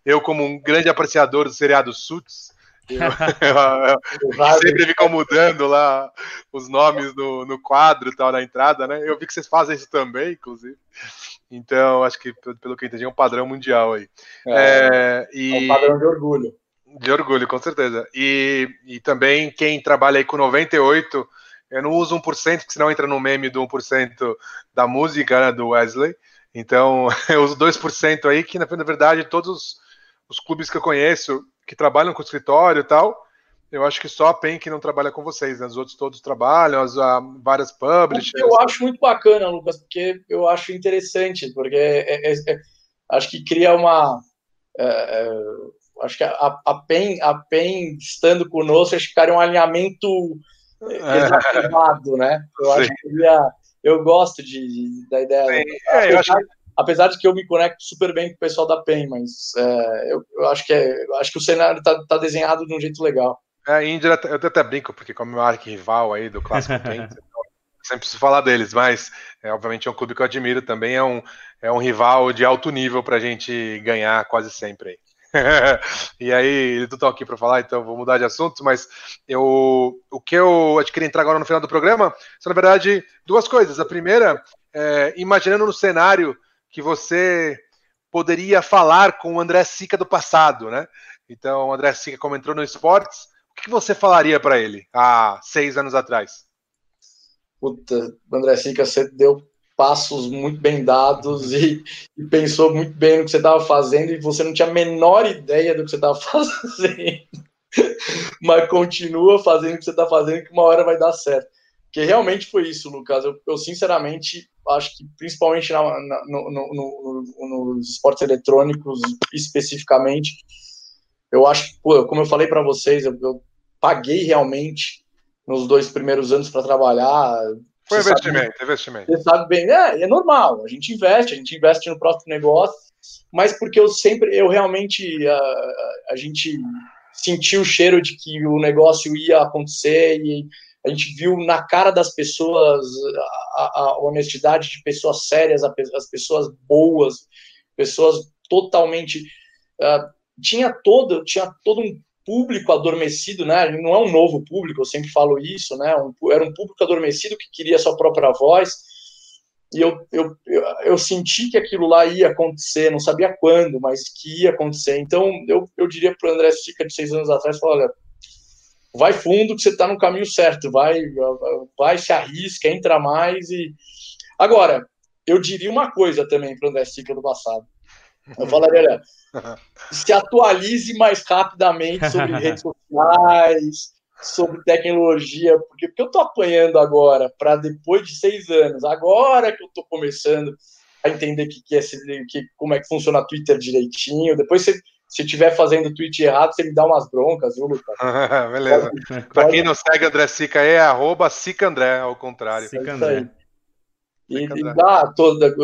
S2: Eu, como um grande apreciador do seriado Suits, sempre ficam mudando lá os nomes no, no quadro tal na entrada, né? Eu vi que vocês fazem isso também, inclusive. Então, acho que pelo que eu entendi, é um padrão mundial aí.
S3: É, é, e... é um padrão de orgulho.
S2: De orgulho, com certeza. E, e também quem trabalha aí com 98, eu não uso 1%, porque senão entra no meme do 1% da música, né, do Wesley. Então, eu uso 2% aí, que na verdade todos os clubes que eu conheço, que trabalham com escritório e tal. Eu acho que só a PEN que não trabalha com vocês, né? Os outros todos trabalham, as a, várias publishers.
S3: Eu acho muito bacana, Lucas, porque eu acho interessante, porque é, é, é, acho que cria uma. É, é, acho que a, a, PEN, a PEN estando conosco, acho que ficaria um alinhamento exacerbado, né? Eu Sim. acho que eu gosto de, de da ideia. Sim, é, eu acho que apesar de que eu me conecto super bem com o pessoal da PEN, mas é, eu, eu, acho que é, acho que o cenário está tá desenhado de um jeito legal.
S2: É, indireta, eu até brinco, porque como meu arqui-rival aí do Clássico PEN, sempre preciso falar deles, mas é, obviamente é um clube que eu admiro também, é um, é um rival de alto nível para a gente ganhar quase sempre aí. e aí, eles estão aqui para falar, então vou mudar de assunto, mas eu, o que eu queria entrar agora no final do programa são, na verdade, duas coisas. A primeira, é, imaginando no cenário que você poderia falar com o André Sica do passado, né? Então, o André Sica, como entrou no esportes, o que você falaria para ele há seis anos atrás?
S3: Puta, André Sica, você deu passos muito bem dados e, e pensou muito bem no que você estava fazendo e você não tinha a menor ideia do que você estava fazendo. Mas continua fazendo o que você está fazendo, que uma hora vai dar certo. Porque realmente foi isso, Lucas. Eu, eu sinceramente acho que principalmente na, na, no, no, no, nos esportes eletrônicos especificamente, eu acho que, como eu falei para vocês, eu, eu, paguei realmente nos dois primeiros anos para trabalhar.
S2: Foi investimento, sabe, investimento.
S3: Você sabe bem, é, é normal, a gente investe, a gente investe no próprio negócio, mas porque eu sempre, eu realmente, a, a gente sentiu o cheiro de que o negócio ia acontecer e a gente viu na cara das pessoas a, a honestidade de pessoas sérias, as pessoas boas, pessoas totalmente. Uh, tinha todo, tinha todo um público adormecido, né? Não é um novo público, eu sempre falo isso, né? Um, era um público adormecido que queria sua própria voz. E eu, eu, eu, eu, senti que aquilo lá ia acontecer, não sabia quando, mas que ia acontecer. Então, eu, eu diria para o André Stica de seis anos atrás, olha, vai fundo que você está no caminho certo, vai, vai, se arrisca, entra mais e agora eu diria uma coisa também para o André Sica do passado. Eu falaria, olha, se atualize mais rapidamente sobre redes sociais, sobre tecnologia, porque, porque eu estou apanhando agora para depois de seis anos, agora que eu estou começando a entender que, que, é, que, como é que funciona o Twitter direitinho, depois você se estiver fazendo tweet errado, você me dá umas broncas, viu, Lucas?
S2: Beleza. Para quem não segue André Sica, é arroba Sica André, ao contrário.
S3: Sica André. E, e dá toda.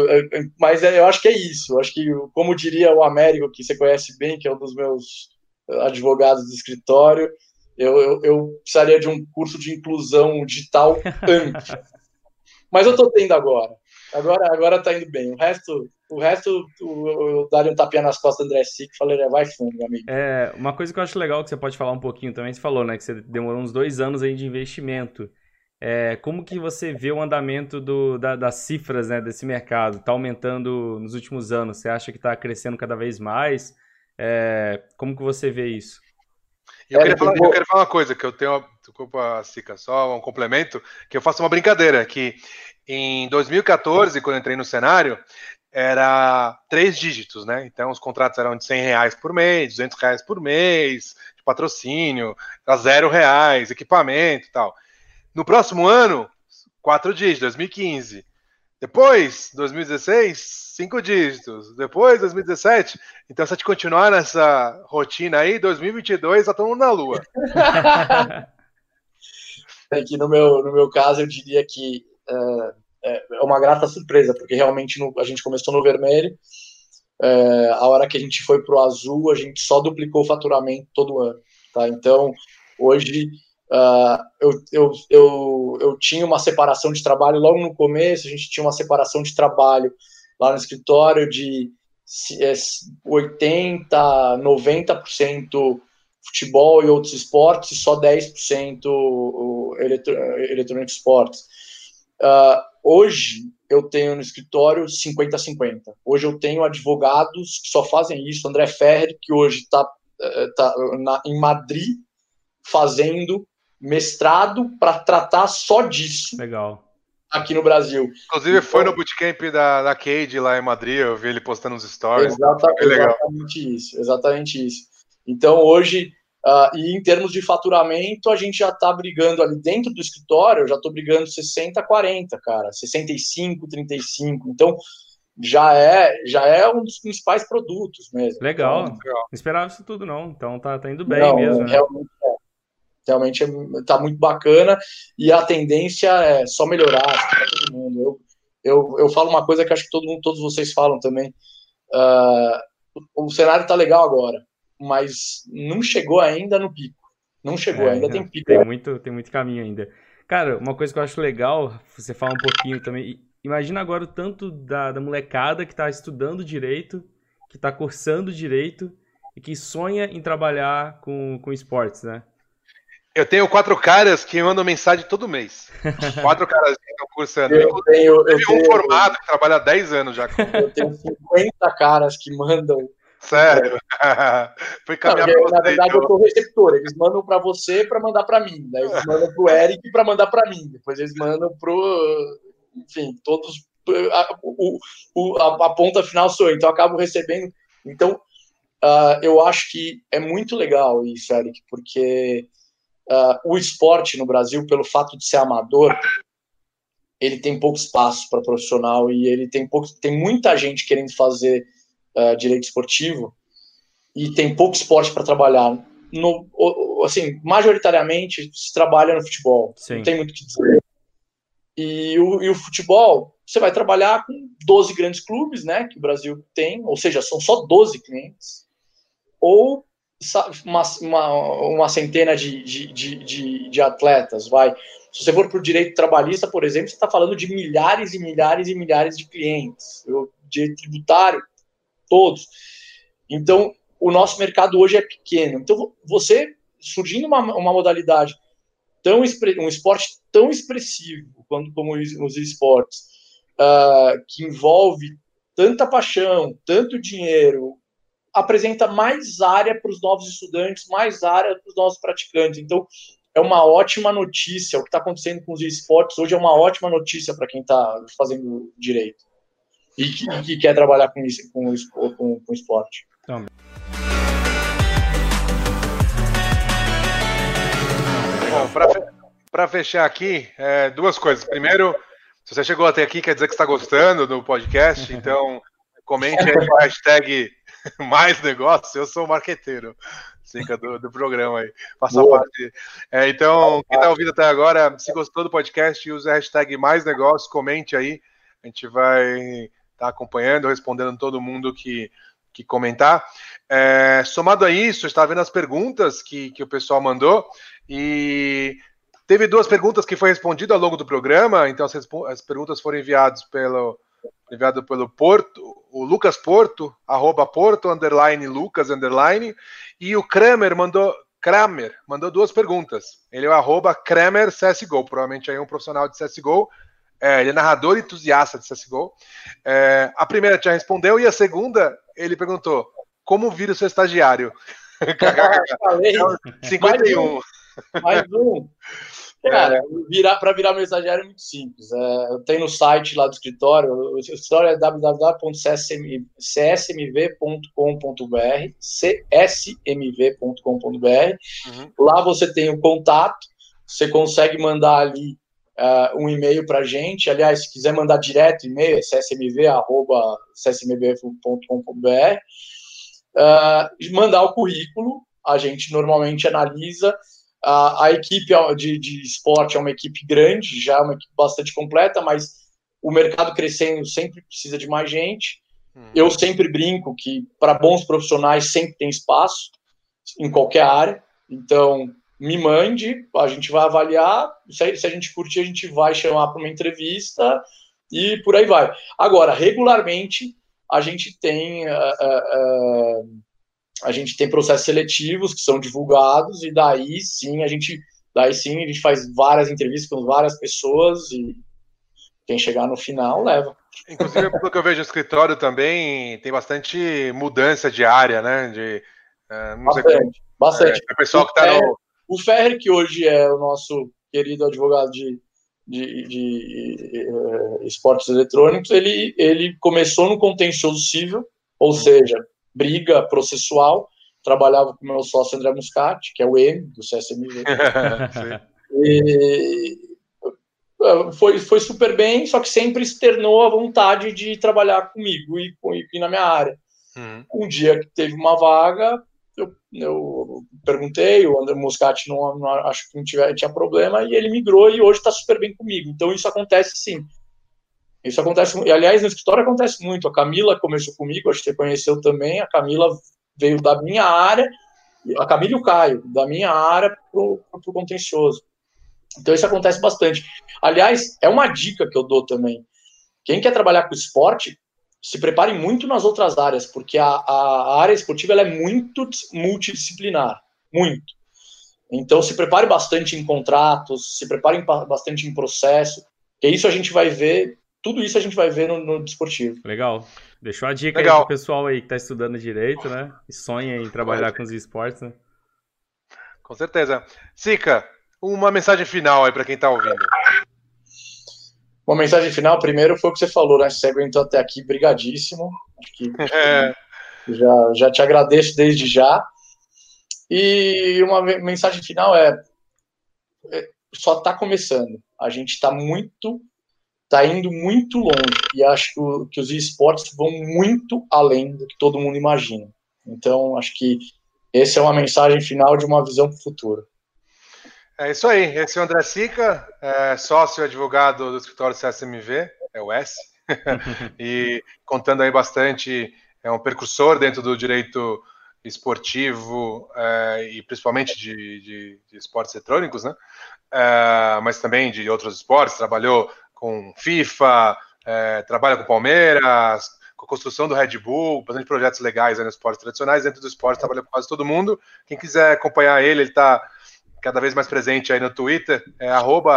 S3: Mas é, eu acho que é isso. Eu acho que, como diria o Américo, que você conhece bem, que é um dos meus advogados do escritório, eu, eu, eu precisaria de um curso de inclusão digital antes. Mas eu estou tendo agora. Agora, agora tá indo bem. O resto, o resto, eu daria um tapinha nas costas do André Sick e falei, vai fundo, meu amigo.
S1: É, uma coisa que eu acho legal que você pode falar um pouquinho também, você falou, né, que você demorou uns dois anos aí de investimento. É, como que você vê o andamento do, da, das cifras né, desse mercado? Está aumentando nos últimos anos? Você acha que está crescendo cada vez mais? É, como que você vê isso?
S2: Eu, queria falar, eu quero falar uma coisa, que eu tenho, desculpa, Sica, só um complemento, que eu faço uma brincadeira, que em 2014, quando entrei no cenário, era três dígitos, né? Então os contratos eram de 100 reais por mês, 200 reais por mês, de patrocínio, a zero reais, equipamento e tal. No próximo ano, quatro dígitos, 2015. Depois, 2016, cinco dígitos. Depois, 2017. Então, se a gente continuar nessa rotina aí, 2022 já estamos na Lua.
S3: É no meu, no meu caso, eu diria que uh, é uma grata surpresa, porque realmente no, a gente começou no vermelho. Uh, a hora que a gente foi para o azul, a gente só duplicou o faturamento todo ano. Tá? Então, hoje Uh, eu, eu, eu, eu tinha uma separação de trabalho logo no começo, a gente tinha uma separação de trabalho lá no escritório de 80, 90% futebol e outros esportes e só 10% eletrônico esportes. Uh, hoje eu tenho no escritório 50-50. Hoje eu tenho advogados que só fazem isso. André Ferrer, que hoje está eh, tá em Madrid fazendo mestrado para tratar só disso.
S1: Legal.
S3: Aqui no Brasil.
S2: Inclusive, então, foi no bootcamp da, da Cade lá em Madrid, eu vi ele postando uns stories.
S3: Exatamente, exatamente isso, exatamente isso. Então, hoje, uh, e em termos de faturamento, a gente já está brigando ali dentro do escritório, eu já estou brigando 60, 40, cara, 65, 35. Então, já é já é um dos principais produtos mesmo.
S1: Legal. Então, Não esperava isso tudo, não. Então tá, tá indo bem não, mesmo. Né?
S3: Realmente. Realmente está muito bacana e a tendência é só melhorar para todo mundo. Eu, eu, eu falo uma coisa que acho que todo mundo, todos vocês falam também. Uh, o cenário está legal agora, mas não chegou ainda no pico. Não chegou, é, ainda tem pico.
S1: Tem muito, tem muito caminho ainda. Cara, uma coisa que eu acho legal, você fala um pouquinho também. Imagina agora o tanto da, da molecada que está estudando direito, que está cursando direito e que sonha em trabalhar com, com esportes, né?
S2: Eu tenho quatro caras que mandam mensagem todo mês. Quatro caras que estão cursando.
S3: Eu tenho, eu tenho
S2: um formado que trabalha há 10 anos já.
S3: Eu tenho 50 caras que mandam.
S2: Sério? Foi caminhar
S3: Não, Na verdade, então. eu sou receptor. Eles mandam para você para mandar para mim. Daí eles mandam para o Eric para mandar para mim. Depois eles mandam pro. Enfim, todos. A, o, o, a, a ponta final sou eu. Então eu acabo recebendo. Então, uh, eu acho que é muito legal isso, Eric, porque uh, o esporte no Brasil, pelo fato de ser amador, ele tem pouco espaço para profissional e ele tem pouco, tem muita gente querendo fazer uh, direito esportivo e tem pouco esporte para trabalhar. No, assim, majoritariamente se trabalha no futebol, Sim. não tem muito o que dizer. E o, e o futebol, você vai trabalhar com 12 grandes clubes, né, que o Brasil tem, ou seja, são só 12 clientes, ou uma, uma, uma centena de, de, de, de, atletas, vai. Se você for para o direito trabalhista, por exemplo, você está falando de milhares e milhares e milhares de clientes. O direito tributário, todos. Então, o nosso mercado hoje é pequeno. Então, você, surgindo uma, uma modalidade tão um esporte tão expressivo quanto como os esportes, uh, que envolve tanta paixão, tanto dinheiro, apresenta mais área para os novos estudantes, mais área para os novos praticantes. Então, é uma ótima notícia. O que está acontecendo com os esportes hoje é uma ótima notícia para quem está fazendo direito e que, que, quer trabalhar com, isso, com, com, com esporte. Então.
S2: Para fechar aqui, é, duas coisas. Primeiro, se você chegou até aqui, quer dizer que está gostando do podcast, então comente aí com a hashtag mais negócio, eu sou o marqueteiro do, do programa aí. Faça parte. É, então, quem está ouvindo até agora, se gostou do podcast, use a hashtag mais negócio, comente aí. A gente vai estar tá acompanhando, respondendo todo mundo que, que comentar. É, somado a isso, estava vendo as perguntas que, que o pessoal mandou e teve duas perguntas que foi respondido ao longo do programa, então as, as perguntas foram enviadas pelo, enviado pelo Porto, o Lucas Porto, arroba Porto, underline, Lucas, underline, e o Kramer mandou, Kramer mandou duas perguntas. Ele é o arroba Kramer CSGO, provavelmente aí é um profissional de CSGO, é, ele é narrador entusiasta de CSGO. É, a primeira já respondeu, e a segunda, ele perguntou, como vira o seu estagiário? 51.
S3: Mais um. Cara, virar, para virar meu estagiário é muito simples. É, eu tenho no site lá do escritório, o escritório é www.csmv.com.br, csmv.com.br. Uhum. Lá você tem o contato, você consegue mandar ali uh, um e-mail para a gente. Aliás, se quiser mandar direto e-mail, é csmv.csmv.com.br. Uh, mandar o currículo, a gente normalmente analisa a, a equipe de, de esporte é uma equipe grande, já é uma equipe bastante completa, mas o mercado crescendo sempre precisa de mais gente. Hum. Eu sempre brinco que para bons profissionais sempre tem espaço em qualquer área. Então, me mande, a gente vai avaliar. Se, se a gente curtir, a gente vai chamar para uma entrevista e por aí vai. Agora, regularmente, a gente tem. Uh, uh, uh, a gente tem processos seletivos que são divulgados e daí sim a gente daí sim a gente faz várias entrevistas com várias pessoas e quem chegar no final leva.
S2: Inclusive, pelo que eu vejo no escritório também, tem bastante mudança de área, né? De,
S3: uh, bastante, bastante.
S2: É, o pessoal que está no...
S3: O Ferrer, que hoje é o nosso querido advogado de, de, de, uh, esportes eletrônicos, ele, ele começou no contencioso civil, ou hum. seja, briga processual, trabalhava com meu sócio André Muscati, que é o M do CSMV. e foi, foi super bem, só que sempre externou a vontade de trabalhar comigo e, e na minha área. Uhum. Um dia que teve uma vaga, eu, eu perguntei, o André Muscati não, não acho que não tiver, tinha problema, e ele migrou e hoje está super bem comigo. Então isso acontece sim. Isso acontece, e aliás, no escritório acontece muito. A Camila começou comigo, acho que você conheceu também. A Camila veio da minha área, a Camila e o Caio, da minha área para o contencioso. Então isso acontece bastante. Aliás, é uma dica que eu dou também. Quem quer trabalhar com esporte, se prepare muito nas outras áreas, porque a, a área esportiva é muito multidisciplinar, muito. Então se prepare bastante em contratos, se prepare bastante em processo, que isso a gente vai ver tudo isso a gente vai ver no, no desportivo.
S1: Legal. Deixou a dica Legal. aí pro pessoal aí que está estudando direito, né? E sonha em trabalhar com os esportes, né?
S2: Com certeza. Sica, uma mensagem final aí para quem está ouvindo.
S3: Uma mensagem final, primeiro foi o que você falou, né? Você aguentou até aqui, brigadíssimo. Acho que é. já, já te agradeço desde já. E uma mensagem final é, é só está começando. A gente está muito está indo muito longe e acho que, que os esportes vão muito além do que todo mundo imagina. Então, acho que essa é uma mensagem final de uma visão para o futuro.
S2: É isso aí. Esse é o André Sica, é sócio e advogado do escritório CSMV, é o S, e contando aí bastante, é um percursor dentro do direito esportivo é, e principalmente de, de, de, esportes eletrônicos, né? É, mas também de outros esportes, trabalhou com FIFA, é, trabalha com Palmeiras, com a construção do Red Bull, bastante projetos legais nos esportes tradicionais. Dentro do esporte, trabalha com quase todo mundo. Quem quiser acompanhar ele, ele está cada vez mais presente aí no Twitter, é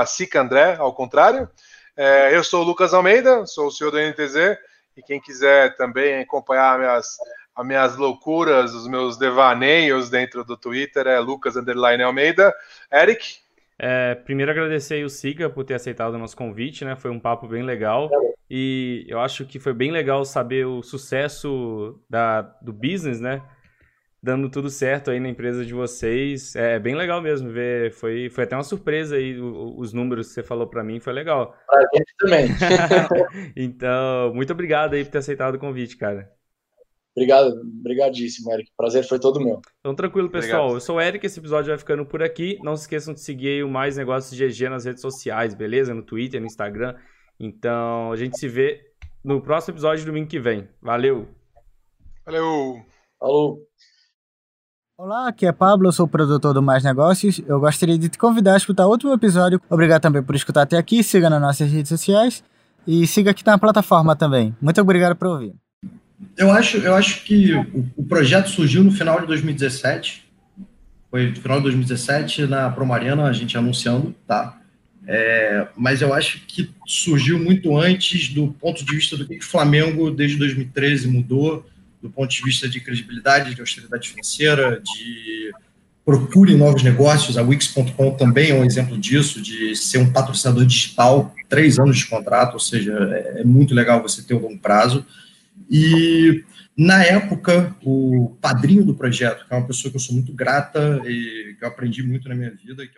S2: @sicandré, ao contrário. É, eu sou o Lucas Almeida, sou o CEO do NTZ, e quem quiser também acompanhar minhas, as minhas loucuras, os meus devaneios dentro do Twitter, é Lucas Almeida. Eric,
S1: é, primeiro agradecer o Siga por ter aceitado o nosso convite, né? Foi um papo bem legal. E eu acho que foi bem legal saber o sucesso da, do business, né? Dando tudo certo aí na empresa de vocês. É bem legal mesmo ver. Foi, foi até uma surpresa aí os números que você falou para mim, foi legal.
S3: Pra gente também.
S1: então, muito obrigado aí por ter aceitado o convite, cara.
S3: Obrigado, obrigadíssimo, Eric. Prazer foi todo meu.
S1: Então, tranquilo, pessoal. Obrigado. Eu sou o Eric, esse episódio vai ficando por aqui. Não se esqueçam de seguir o Mais Negócios GG nas redes sociais, beleza? No Twitter, no Instagram. Então, a gente se vê no próximo episódio domingo que vem. Valeu!
S2: Valeu!
S3: Falou!
S4: Olá, aqui é Pablo, eu sou o produtor do Mais Negócios. Eu gostaria de te convidar a escutar outro episódio. Obrigado também por escutar até aqui. Siga nas nossas redes sociais. e siga aqui na plataforma também. Muito obrigado por ouvir.
S5: Eu acho, eu acho que o, o projeto surgiu no final de 2017. Foi no final de 2017, na Promariana, a gente anunciando, tá? É, mas eu acho que surgiu muito antes do ponto de vista do que o Flamengo, desde 2013, mudou, do ponto de vista de credibilidade, de austeridade financeira, de procure novos negócios. A Wix.com também é um exemplo disso, de ser um patrocinador digital, três anos de contrato, ou seja, é, é muito legal você ter um longo prazo. E na época, o padrinho do projeto, que é uma pessoa que eu sou muito grata e que eu aprendi muito na minha vida, que é